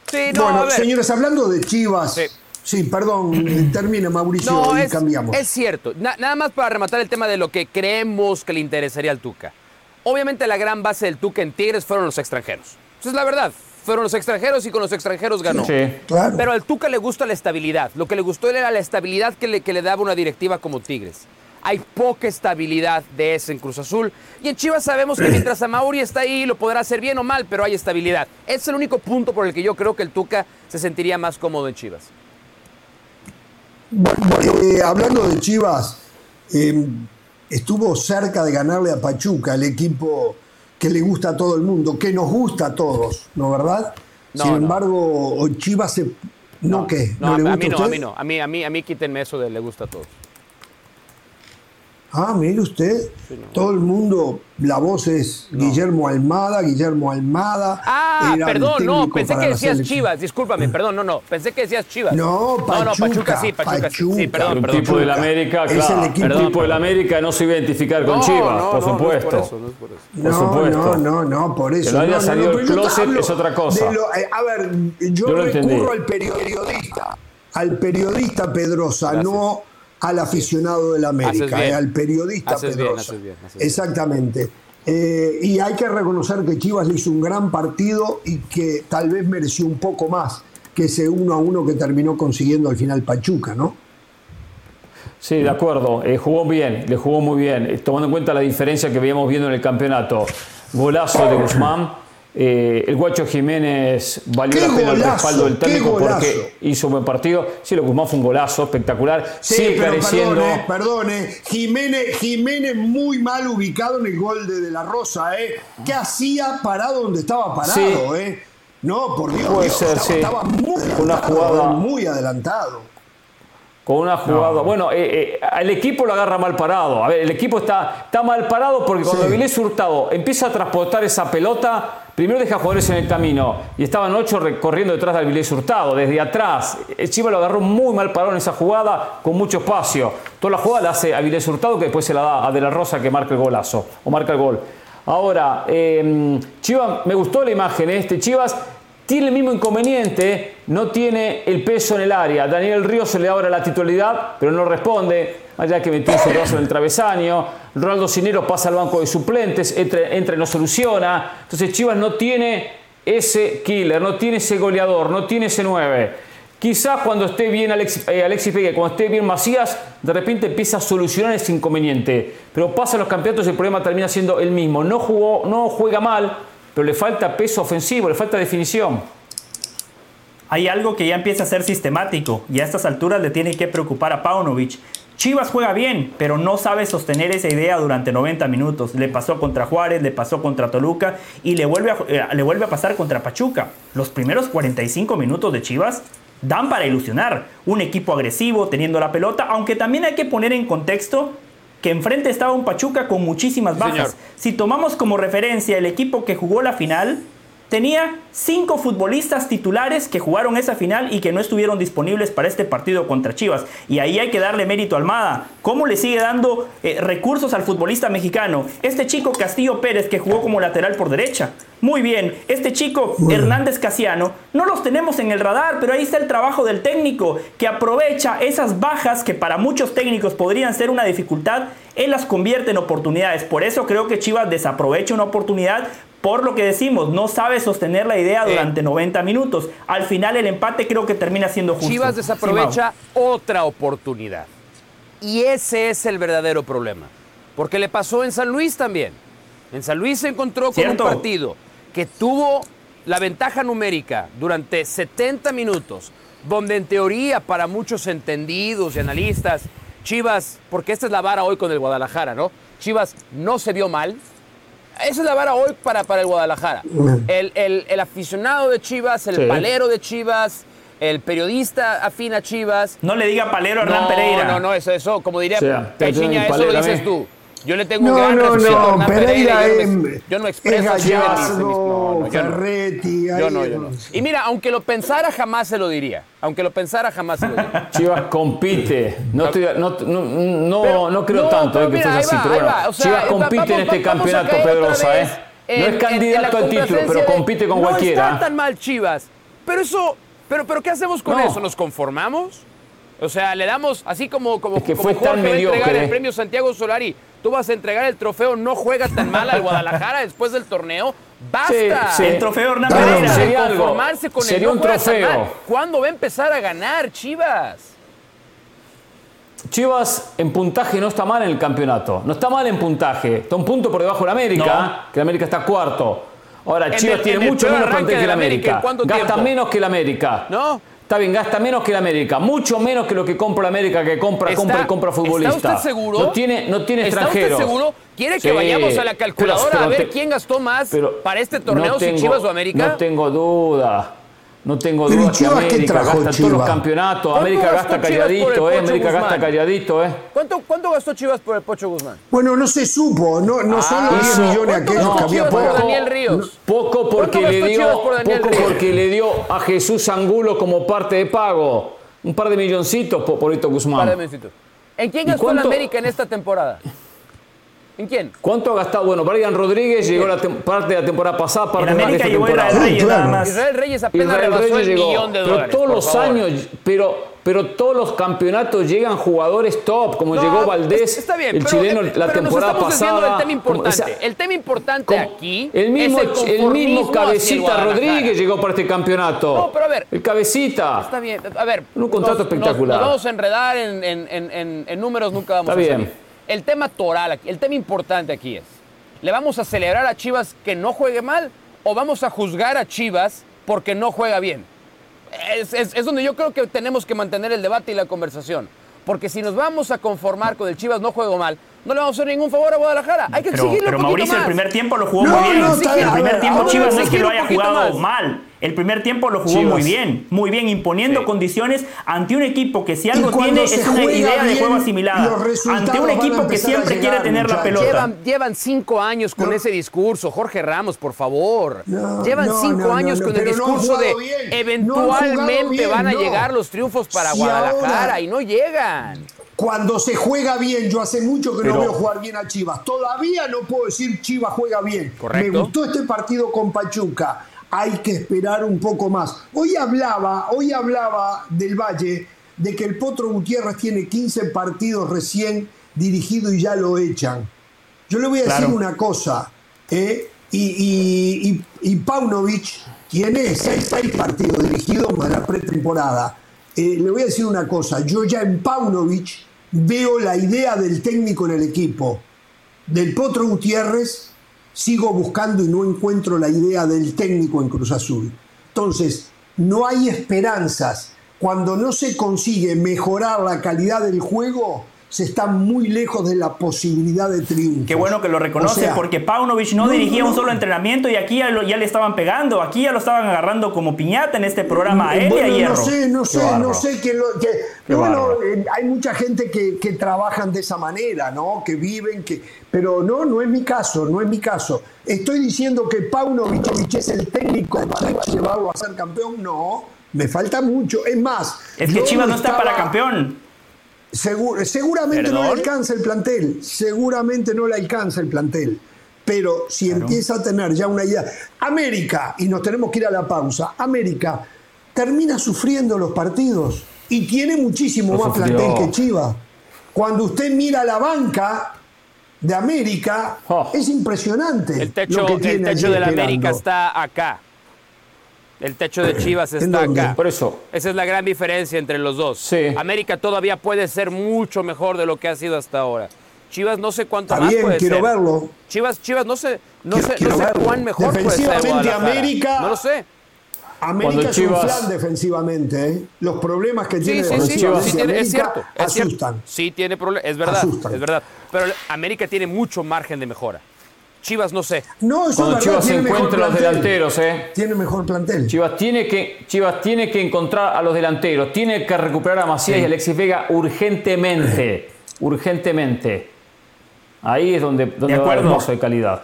Sí, no, bueno, señores, hablando de Chivas. Sí. Sí, perdón, termina Mauricio No, y es, cambiamos. es cierto. Na- nada más para rematar el tema de lo que creemos que le interesaría al Tuca. Obviamente la gran base del Tuca en Tigres fueron los extranjeros. Esa es la verdad. Fueron los extranjeros y con los extranjeros ganó. Sí. Claro. Pero al Tuca le gusta la estabilidad. Lo que le gustó era la estabilidad que le, que le daba una directiva como Tigres. Hay poca estabilidad de ese en Cruz Azul. Y en Chivas sabemos que mientras Amauri está ahí, lo podrá hacer bien o mal, pero hay estabilidad. Es el único punto por el que yo creo que el Tuca se sentiría más cómodo en Chivas. Bueno, eh, hablando de Chivas, eh, estuvo cerca de ganarle a Pachuca, el equipo que le gusta a todo el mundo, que nos gusta a todos, ¿no verdad? No, Sin no. embargo, Chivas se... ¿No, qué? No, le a, gusta a mí no, a mí no. A mí, a mí, a mí quítenme eso de le gusta a todos. Ah, mire usted, todo el mundo, la voz es Guillermo Almada, Guillermo Almada. Ah, el perdón, no, pensé que decías. Chivas, discúlpame, perdón, no, no, pensé que decías Chivas. No, no, no, Pachuca, Pachuca sí, Pachuca, sí, sí, Pachuca. perdón, Un perdón. tipo del América, Es el claro. equipo- el Perdón, tipo del. América no se iba a identificar con No, Chivas, no, por no, no es supuesto. por eso, no es por eso. Por No, supuesto. no, no, no, por eso. lo haya no, no, salido no, del closet es otra cosa. lo- eh, a ver, yo, Yo lo entendí. recurro al periodista, al periodista Pedrosa, Gracias. no al aficionado del América, Haces bien. eh, al periodista Haces bien, Pedrosa. haces bien, haces bien. Exactamente. Eh, y hay que reconocer que Chivas le hizo un gran partido y que tal vez mereció un poco más que ese uno a uno que terminó consiguiendo al final Pachuca, ¿no? Sí, de acuerdo. Eh, jugó bien, le jugó muy bien. Eh, tomando en cuenta la diferencia que veíamos viendo en el campeonato. Golazo de Guzmán. Eh, el Guacho Jiménez valió ¡Qué la pena el respaldo del ¡Qué técnico porque hizo un buen partido. Sí, lo Guzmán fue un golazo espectacular. Sí, Sigue pero careciendo. perdone, perdone. Jiménez, Jiménez muy mal ubicado en el gol de De La Rosa, ¿eh? ¿Qué hacía parado donde estaba parado, Sí. eh? No, por Dios, Puede Dios, ser, estaba, sí. estaba muy Una jugada- muy adelantado. Con una jugada. Bueno, eh, eh, el equipo lo agarra mal parado. A ver, el equipo está, está mal parado porque cuando Sí. Hurtado empieza a transportar esa pelota, primero deja jugadores en el camino. Y estaban ocho recorriendo detrás de Avilés Hurtado, desde atrás. El Chivas lo agarró muy mal parado en esa jugada, con mucho espacio. Toda la jugada la hace Avilés Hurtado, que después se la da a De La Rosa, que marca el golazo, o marca el gol. Ahora, eh, Chivas, me gustó la imagen, ¿eh? este Chivas tiene el mismo inconveniente, no tiene el peso en el área. Daniel Ríos se le abre la titularidad, pero no responde. Allá que metió su brazo en el travesaño. Ronaldo Cinero pasa al banco de suplentes, entra, entra y no soluciona. Entonces Chivas no tiene ese killer, no tiene ese goleador, no tiene ese 9. Quizás cuando esté bien Alexis, eh, cuando esté bien Macías, de repente empieza a solucionar ese inconveniente. Pero pasa los campeonatos y el problema termina siendo el mismo. No, jugó, no juega mal, pero le falta peso ofensivo, le falta definición. Hay algo que ya empieza a ser sistemático y a estas alturas le tiene que preocupar a Paunovic. Chivas juega bien, pero no sabe sostener esa idea durante 90 minutos. Le pasó contra Juárez, le pasó contra Toluca y le vuelve a, eh, le vuelve a pasar contra Pachuca. Los primeros 45 minutos de Chivas dan para ilusionar. Un equipo agresivo teniendo la pelota, aunque también hay que poner en contexto que enfrente estaba un Pachuca con muchísimas bajas. Si tomamos como referencia el equipo que jugó la final, tenía cinco futbolistas titulares que jugaron esa final y que no estuvieron disponibles para este partido contra Chivas. Y ahí hay que darle mérito a Almada. ¿Cómo le sigue dando eh, recursos al futbolista mexicano? Este chico Castillo Pérez que jugó como lateral por derecha. Muy bien, este chico Hernández Casiano, no los tenemos en el radar, pero ahí está el trabajo del técnico, que aprovecha esas bajas que para muchos técnicos podrían ser una dificultad, él las convierte en oportunidades. Por eso creo que Chivas desaprovecha una oportunidad por lo que decimos, no sabe sostener la idea eh. durante 90 minutos. Al final el empate creo que termina siendo justo. Chivas desaprovecha otra oportunidad. Y ese es el verdadero problema. Porque le pasó en San Luis también. En San Luis se encontró con un partido que tuvo la ventaja numérica durante 70 minutos, donde en teoría para muchos entendidos y analistas, Chivas, porque esta es la vara hoy con el Guadalajara, ¿no? Chivas no se vio mal, esa es la vara hoy para, para el Guadalajara. El, aficionado de Chivas, el palero de Chivas, el periodista afín a Chivas. No le diga palero a Hernán Pereira. No, no, eso, eso, como diría Caixinha, eso lo dices tú. Yo le tengo no, un gran no, respeto no, a Pereira, Pereira. yo, no, yo no expreso es Gallardo, no, no, Ferretti, yo no, yo no. Y mira, aunque lo pensara, jamás se lo diría. Aunque lo pensara, jamás se lo diría. Chivas compite. No, estoy, no, no, no, no creo tanto eh, que fuese así, pero bueno. O sea, Chivas compite vamos, en este campeonato, Pedrosa, ¿eh? no es candidato al título, pero compite con cualquiera. No está tan mal Chivas. Pero eso, pero, pero ¿qué hacemos con eso? ¿Nos conformamos? O sea, le damos así como, como, es que como fue Jorge tan va a entregar mediocre. el premio Santiago Solari. Tú vas a entregar el trofeo, no juega tan mal al Guadalajara después del torneo. ¡Basta! Sí, sí. El trofeo Hernán Pereira. sería algo. Conformarse con Sería el no un trofeo. ¿Cuándo va a empezar a ganar Chivas? Chivas en puntaje no está mal en el campeonato. No está mal en puntaje. Está un punto por debajo de la América, que la América está cuarto. Ahora, En Chivas el- tiene mucho menos de que la América, América. ¿en cuánto Gasta tiempo? menos que la América. ¿No? Está bien, gasta menos que la América. Mucho menos que lo que compra la América, que compra, ¿Está- compra y compra futbolista. ¿Está usted seguro? No tiene, no tiene ¿Está extranjeros. usted seguro? ¿Quiere que Sí, vayamos a la calculadora pero- a ver te- quién gastó más para este torneo, no si Chivas o América? No tengo duda. No tengo duda que Chivas, ¿qué América trajo gasta todos los campeonatos. ¿Cuánto América gasta calladito, eh. América gasta calladito, eh. ¿Cuánto, ¿Cuánto gastó Chivas por el Pocho Guzmán? Bueno, no se supo, no, no son los 10 hizo- millones ¿Cuánto aquellos que había por pagado. Daniel Ríos? Poco porque ¿Cuánto le dio, por poco Ríos? porque le dio a Jesús Angulo como parte de pago. Un par de milloncitos por Polito Guzmán. Para de minutitos. ¿En quién ¿Y gastó la? América en esta temporada? ¿En quién? ¿Cuánto ha gastado? Bueno, Brian Rodríguez llegó la tem- parte de la temporada pasada, En parte de esta temporada. Israel Reyes claro. nada más. Israel Reyes apenas Israel Reyes el llegó. millón de pero dólares. todos los favor. años, pero, pero todos los campeonatos llegan jugadores top, como No, llegó Valdés, está bien, el pero, chileno eh, la pero temporada nos estamos desviando pasada. del tema como- importante. o sea, el tema importante como- aquí el mismo, es el, el mismo cabecita. Rodríguez llegó para este campeonato. No, pero a ver. El cabecita. Está bien, a ver. Un contrato nos- espectacular. Nos, nos vamos a enredar en, en- en- en- en números, nunca vamos Está a bien. salir. El tema toral, el tema importante aquí es, ¿le vamos a celebrar a Chivas que no juegue mal o vamos a juzgar a Chivas porque no juega bien? Es- es donde yo creo que tenemos que mantener el debate y la conversación. Porque si nos vamos a conformar con el Chivas no juego mal, no le vamos a hacer ningún favor a Guadalajara. Hay que Pero, exigirle pero un Mauricio, el primer tiempo lo jugó No, muy bien. no, está bien. el primer ver, tiempo Chivas no es que lo haya jugado más. mal. El primer tiempo lo jugó Chivas. muy bien, muy bien, imponiendo Sí. condiciones ante un equipo que si algo tiene es una idea de juego asimilada. Ante un equipo que siempre quiere tener la pelota. Llevan, llevan cinco años con ese discurso. Jorge Ramos, por favor. No, llevan no, cinco no, años no, con el discurso de bien. Eventualmente van a llegar los triunfos para Si Guadalajara ahora- y no llegan. Cuando se juega bien, yo hace mucho que no veo jugar bien a Chivas. Todavía no puedo decir Chivas juega bien. Correcto. Me gustó este partido con Pachuca. hay que esperar un poco más. Hoy hablaba, hoy hablaba del Valle de que el Potro Gutiérrez tiene 15 partidos recién dirigido y ya lo echan. Yo le voy a decir una cosa, ¿eh? y, y, y, y, Paunovic tiene 6, partidos dirigidos más la pretemporada. Eh, le voy a decir una cosa, yo ya en Paunovic veo la idea del técnico en el equipo. Del Potro Gutiérrez sigo buscando y no encuentro la idea del técnico en Cruz Azul. Entonces, no hay esperanzas. Cuando no se consigue mejorar la calidad del juego, se está muy lejos de la posibilidad de triunfo. Qué bueno que lo reconoce, porque Paunovic no, dirigía un solo entrenamiento y aquí ya, le estaban pegando, aquí ya lo estaban agarrando como piñata en este programa a él y a Hierro. No sé, no sé, no sé que, bueno, eh, hay mucha gente que, que, trabajan de esa manera, ¿no? Que viven, que, pero no, no es mi caso, no es mi caso. Estoy diciendo que Paunovic es el técnico para llevarlo a ser campeón, no, me falta mucho. Es más, es que Chivas no está para campeón seguramente no le alcanza el plantel, seguramente no le alcanza el plantel. Pero si empieza a tener ya una idea. América, y nos tenemos que ir a la pausa, América termina sufriendo los partidos y tiene muchísimo más plantel que Chivas. Cuando usted mira la banca de América, oh. es impresionante. El techo, el techo de la América está acá. El techo de Chivas está acá. Por eso. Esa es la gran diferencia entre los dos. Sí. América todavía puede ser mucho mejor de lo que ha sido hasta ahora. Chivas no sé cuánto está más bien, puede quiero ser. verlo. Chivas, Chivas no sé, no sé, no sé cuán mejor puede ser. Defensivamente América. No lo sé. América es un flan defensivamente. ¿eh? Los problemas que tiene sí, sí, sí, sí tiene, es cierto, es asustan. Cierto. Sí tiene problemas, es verdad, asustan. es verdad. Pero América tiene mucho margen de mejora. Chivas no sé. No, eso Cuando Chivas encuentra a los delanteros, ¿eh? Tiene mejor plantel. Chivas tiene que, Chivas tiene que encontrar a los delanteros, tiene que recuperar a Macías y Alexis Vega urgentemente. urgentemente. Ahí es donde, donde va el hermoso de calidad.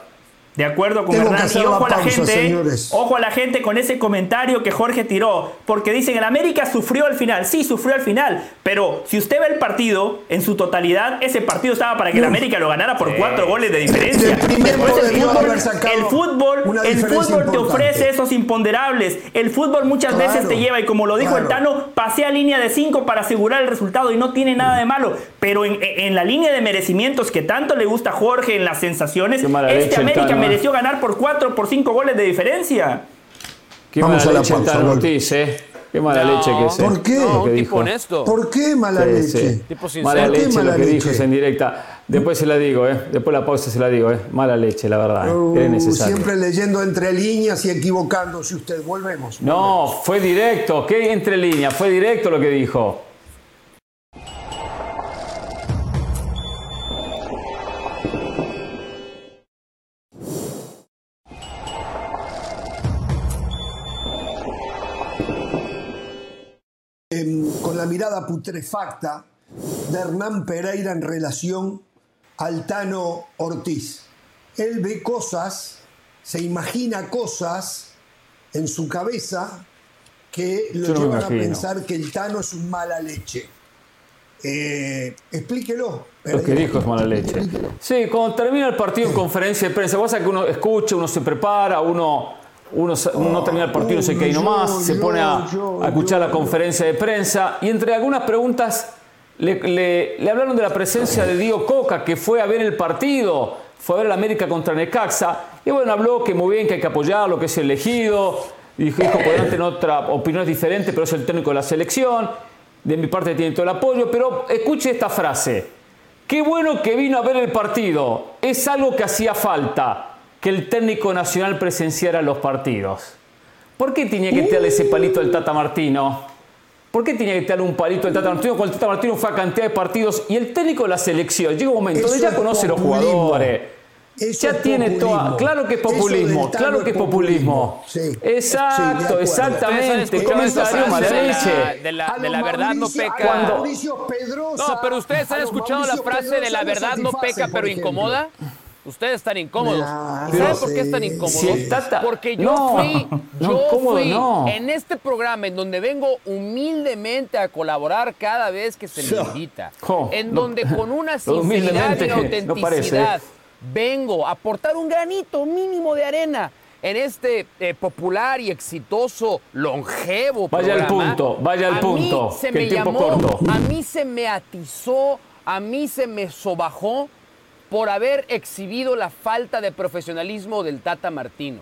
De acuerdo con Hernán. Y ojo a la gente, ojo a la gente con ese comentario que Jorge tiró, porque dicen el América sufrió al final. Sí, sufrió al final, pero si usted ve el partido en su totalidad, ese partido estaba para que el América lo ganara por cuatro goles de diferencia. el fútbol, el fútbol, te ofrece esos imponderables. El fútbol muchas veces te lleva y como lo dijo el Tano, pasea línea de cinco para asegurar el resultado y no tiene nada de malo. Pero en, la línea de merecimientos que tanto le gusta a Jorge en las sensaciones, este América mereció ganar por 4 por 5 goles de diferencia. Qué Vamos mala a leche pausa, Ortiz, ¿eh? Qué mala leche que es. ¿Por qué? No, un tipo honesto. ¿Por qué mala leche? Tipo mala leche mala lo que leche? dijo es en directa. Después se la digo, ¿eh? Después la pausa se la digo, ¿eh? Mala leche, la verdad. Uh, necesario. Siempre leyendo entre líneas y equivocándose usted. Volvemos. No, fue directo. ¿Qué entre líneas? Fue directo lo que dijo. La mirada putrefacta de Hernán Pereira en relación al Tano Ortiz. Él ve cosas, se imagina cosas en su cabeza que lo llevan a pensar que el Tano es un mala leche. Eh, explíquelo. Lo que dijo es mala leche. Sí, cuando termina el partido en conferencia de prensa, pasa que uno escucha, uno se prepara, uno uno, no termina el partido, no sé qué, y nomás se pone a, escuchar la conferencia de prensa y entre algunas preguntas le, hablaron de la presencia de Dio Coca, que fue a ver el partido, fue a ver el América contra Necaxa, y bueno, habló que muy bien, que hay que apoyarlo, que es elegido, dijo, dijo podrán tener otra opinión diferente, pero es el técnico de la selección, de mi parte tiene todo el apoyo, pero escuche esta frase, qué bueno que vino a ver el partido, es algo que hacía falta que el técnico nacional presenciara los partidos. ¿Por qué tenía que darle ese palito al Tata Martino? ¿Por qué tenía que darle un palito al Tata Martino cuando el Tata Martino fue a cantidad de partidos y el técnico de la selección? Llega un momento donde ya conoce los jugadores. ya tiene toda. Claro que es populismo, claro que es populismo. Exacto, exactamente. Comentario mala leche. De la, de la verdad no peca. No, pero ustedes han escuchado la frase de la verdad no peca, pero incomoda. Ustedes están incómodos. ¿Y saben por qué están incómodos? Porque yo fui, yo fui en este programa en donde vengo humildemente a colaborar cada vez que se me invita. en donde con una sinceridad y autenticidad vengo a aportar un granito mínimo de arena en este eh, popular y exitoso, longevo Vaya al programa, punto, vaya al a punto, mí se que me llamó, corto. a mí se me atizó, a mí se me sobajó por haber exhibido la falta de profesionalismo del Tata Martino.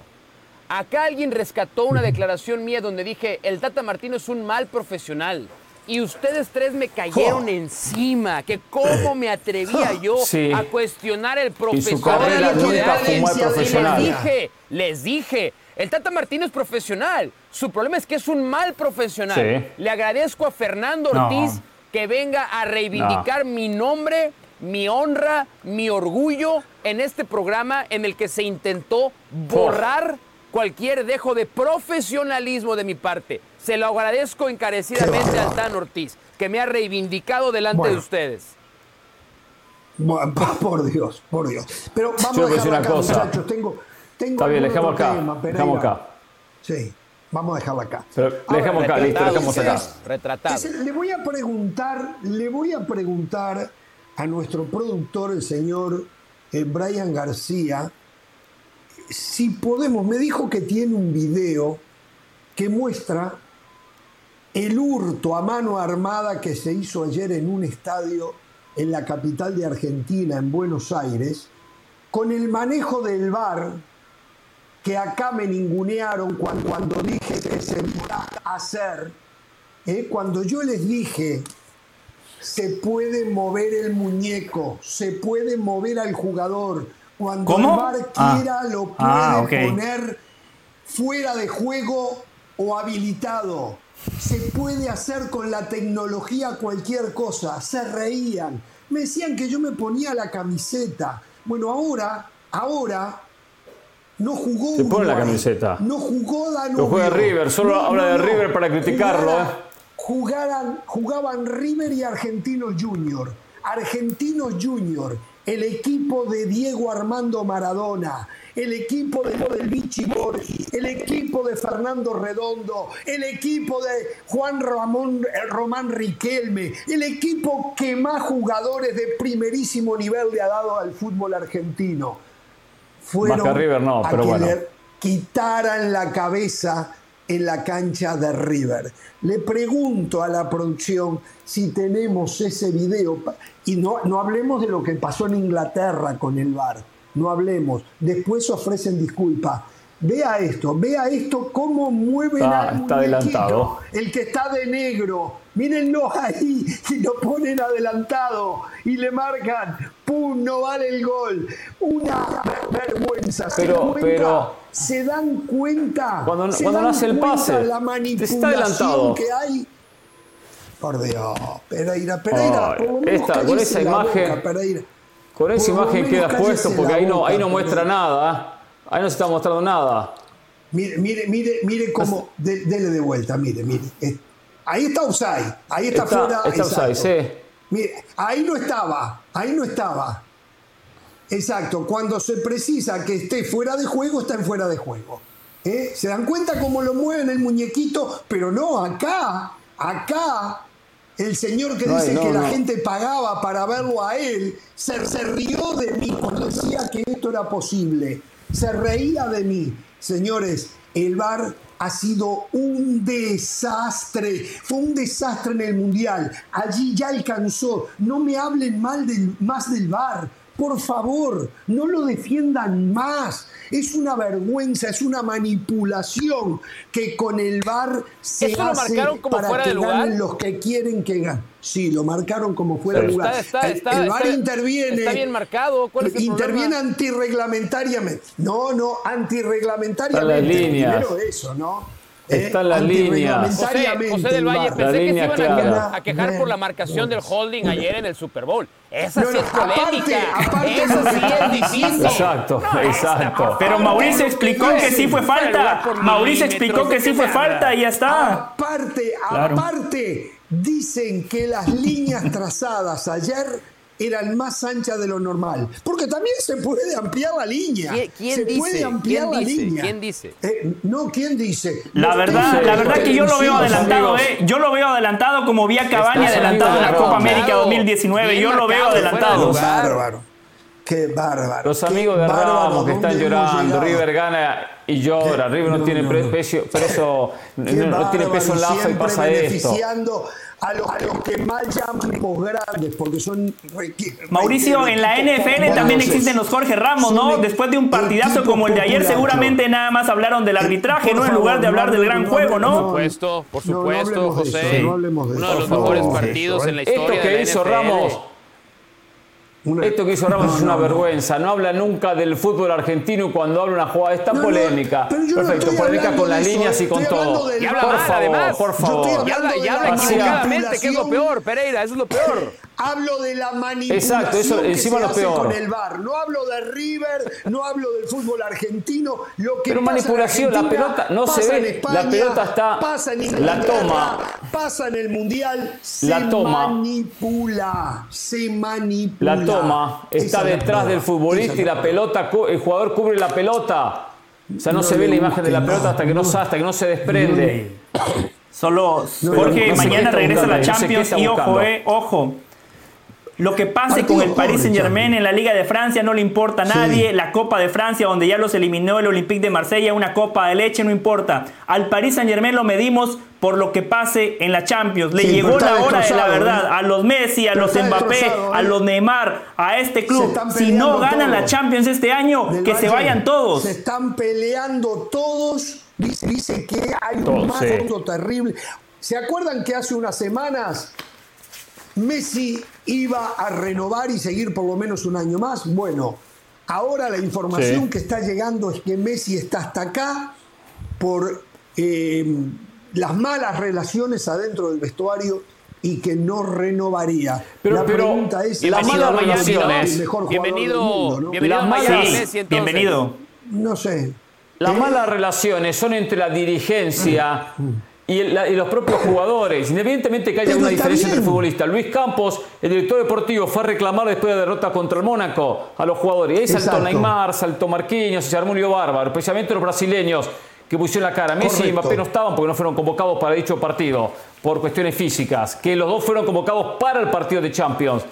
Acá alguien rescató una declaración mía donde dije, el Tata Martino es un mal profesional. Y ustedes tres me cayeron Oh. encima, que cómo me atrevía yo Sí. a cuestionar el Y su profesional. Les dije, les dije, el Tata Martino es profesional. Su problema es que es un mal profesional. Sí. Le agradezco a Fernando No. Ortiz que venga a reivindicar mi nombre, mi honra, mi orgullo en este programa en el que se intentó borrar cualquier dejo de profesionalismo de mi parte. Se lo agradezco encarecidamente Qué al Tan Ortiz, que me ha reivindicado delante Bueno. de ustedes. Bueno, por Dios, por Dios. Pero vamos Yo a a una acá, cosa. muchachos. Tengo, tengo Está bien, dejamos acá. tema, Dejamos acá. Sí, vamos a dejarlo acá. Pero Ahora, dejamos acá, listo, dejamos acá. Retratado. le voy a preguntar, le voy a preguntar a nuestro productor, el señor eh, Brian García, si podemos. Me dijo que tiene un video que muestra el hurto a mano armada que se hizo ayer en un estadio en la capital de Argentina, en Buenos Aires, con el manejo del VAR que acá me ningunearon cuando, cuando dije que se iba a hacer. ¿eh? Cuando yo les dije, se puede mover el muñeco, se puede mover al jugador. Cuando ¿Cómo? el VAR Ah. quiera, lo puede Ah, ok. poner fuera de juego o habilitado. Se puede hacer con la tecnología cualquier cosa. Se reían. Me decían que yo me ponía la camiseta. Bueno, ahora, ahora no jugó Se pone la camiseta. No jugó Danubio. Lo juega River, solo habla de River para criticarlo, Jugara-. Jugaran- jugaban River y Argentinos Junior. Argentinos Junior, el equipo de Diego Armando Maradona, el equipo de del Vichy el equipo de Fernando Redondo, el equipo de Juan Ramón eh, Román Riquelme, el equipo que más jugadores de primerísimo nivel le ha dado al fútbol argentino. Fueron River no, a pero que bueno. le quitaran la cabeza en la cancha de River. Le pregunto a la producción si tenemos ese video y no, no hablemos de lo que pasó en Inglaterra con el VAR, no hablemos, después ofrecen disculpas. Vea esto, vea esto cómo mueven Está- al está adelantado. el que está de negro. Mírenlo ahí y lo ponen adelantado y le marcan, ¡pum! No vale el gol. Una vergüenza. ¿Se Pero- cuenta? pero- ¿Se dan cuenta? Cuando- ¿Se cuando no hace el pase, La está manipulación adelantado. que hay. Por Dios, Pereira, Pereira, Ay, por lo menos esta- con esa imagen- boca, Pereira. Con esa Por imagen queda puesto porque ahí no, boca, ahí no muestra Pereira. nada. Ahí no se está mostrando nada. Mire, mire, mire, mire cómo. de- dele de vuelta, mire, mire. Eh, Ahí está Usai, ahí está, Está- fuera. está exacto. sí. Mire, ahí no estaba, ahí no estaba. Exacto, cuando se precisa que esté fuera de juego, está en fuera de juego. ¿Eh? ¿Se dan cuenta cómo lo mueven el muñequito? Pero no, acá, acá, el señor que No dice no, que la gente pagaba para verlo a él, se, se rió de mí cuando decía que esto era posible. Se reía de mí. Señores, el VAR ha sido un desastre. Fue un desastre en el Mundial. Allí ya alcanzó. No me hablen mal del, más del VAR. Por favor, no lo defiendan más. Es una vergüenza, es una manipulación que con el VAR se ¿Eso lo marcaron como para fuera que de lugar? ganen los que quieren que ganen. Sí, lo marcaron como fuera de lugar. Está, está, el, está, el VAR está- interviene. Está bien marcado. ¿Cuál es el interviene problema? antirreglamentariamente. No, no, antirreglamentariamente. en las líneas. Primero eso, ¿no? Está en las líneas. José, José del el Valle. La pensé que se línea iban a clara. quejar, a quejar por la marcación del holding ayer en el Super Bowl. Esa No, sí es polémica. aparte- aparte que sí es difícil. Exacto, No, exacto. Pero. Mauricio explicó que sí fue falta. Mauricio explicó ¿de que sí fue falta y ya está. Aparte, Claro. aparte, dicen que las líneas trazadas ayer eran más anchas de lo normal. Porque también se puede ampliar la línea. ¿Quién- se dice? puede ampliar ¿Quién la dice? línea. ¿Quién dice? Eh, no, ¿quién dice? La verdad, la verdad que yo lo veo adelantado, amigos. eh. Yo lo veo adelantado como vi a Cavani adelantado en la Copa claro. América 2019. Bien Yo lo veo adelantado. lugar. Bárbaro. Qué bárbaro. Los qué amigos de Ramos que están ¿dónde hemos llorando? River gana y llora, Qué- River no, no, tiene no, no. preso, no, Qué no tiene peso en la AFA y pasa esto. A los, a los que más llaman posgrandes, porque son... Mauricio, en la NFL también existen los Jorge Ramos, ¿no? Después de un partidazo como el de ayer, seguramente nada más hablaron del arbitraje, ¿no? En lugar de hablar del gran juego, ¿no? Por supuesto, por No, no supuesto, José. eso, no hablemos de Uno de los mejores partidos en la Esto historia que de la hizo NFL. Ramos, Una- esto que hizo Ramos No, es una no, vergüenza. No habla nunca del fútbol argentino y cuando habla una jugada es tan polémica. pero yo no Perfecto, estoy polémica con las líneas y con todo. del Y habla por mal, favor, además. por Yo estoy favor. Y hablando habla, y habla equivocadamente, que es lo peor, Pereira, eso es lo peor. Hablo de la manipulación Exacto, eso que encima se lo hace peor. con el VAR. No hablo de River, no hablo del fútbol argentino. Lo que Pero pasa en manipulación, la pelota no se ve, la pelota está- pasa en la toma. pasa en el mundial, se La toma. manipula, se manipula. La toma está detrás del futbolista esa y la pelota, el jugador cubre la pelota. O sea, no, No se ve la imagen de la pelota hasta que no, no. hasta que no se desprende. Solo No, Jorge no sé qué mañana regresa la Champions y ojo, eh, ojo. Lo que pase Partido con el Paris Saint Germain en la Liga de Francia no le importa a Sí. nadie. La Copa de Francia, donde ya los eliminó el Olympique de Marsella, una copa de leche, no importa. Al Paris Saint Germain lo medimos por lo que pase en la Champions. Le Sí, llegó la hora de la verdad. ¿eh? A los Messi, a Pero los Mbappé, destrozado, a ¿eh? los Neymar, a este Se club. Si no ganan la. Champions este año, Del que se vayan todos. Se están peleando todos. Dice, dice que hay un más terrible. ¿Se acuerdan que hace unas semanas Messi iba a renovar y seguir por lo menos un año más? Bueno, ahora la información Sí. que está llegando es que Messi está hasta acá por eh, las malas relaciones adentro del vestuario y que no renovaría. Pero- la pero pregunta es las ¿si malas relaciones- es el mejor jugador Bienvenido, mundo, ¿no? bienvenido malas- Sí, Messi, bienvenido. No sé. Las Eh, malas relaciones son entre la dirigencia y, el- la- y los propios jugadores, independientemente que haya Pero una diferencia entre bien. futbolistas. Luis Campos, el director deportivo, fue a reclamar después de la derrota contra el Mónaco a los jugadores. Y ahí saltó. Neymar, saltó Marquinhos, se armó un lío bárbaro, especialmente los brasileños que pusieron la cara. Messi y. Mbappé no estaban porque no fueron convocados para dicho partido por cuestiones físicas, que los dos fueron convocados para el partido de Champions.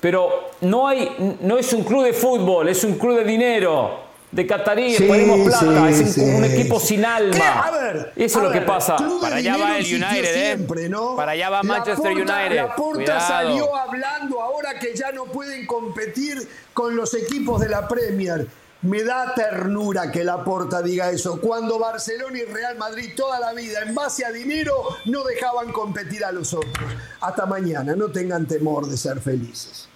Pero no, hay, no es un club de fútbol, es un club de dinero. De cataríes, Sí, ponemos plata, sí, es un, un sí. equipo sin alma. A ver, Eso a es lo que ver, pasa. Para allá va el United, ¿eh? siempre, ¿no? Para allá va Manchester Laporta- United. Laporta Cuidado. salió hablando ahora que ya no pueden competir con los equipos de la Premier. Me da ternura que Laporta diga eso. Cuando Barcelona y Real Madrid toda la vida, en base a dinero, no dejaban competir a los otros. Hasta mañana, no tengan temor de ser felices.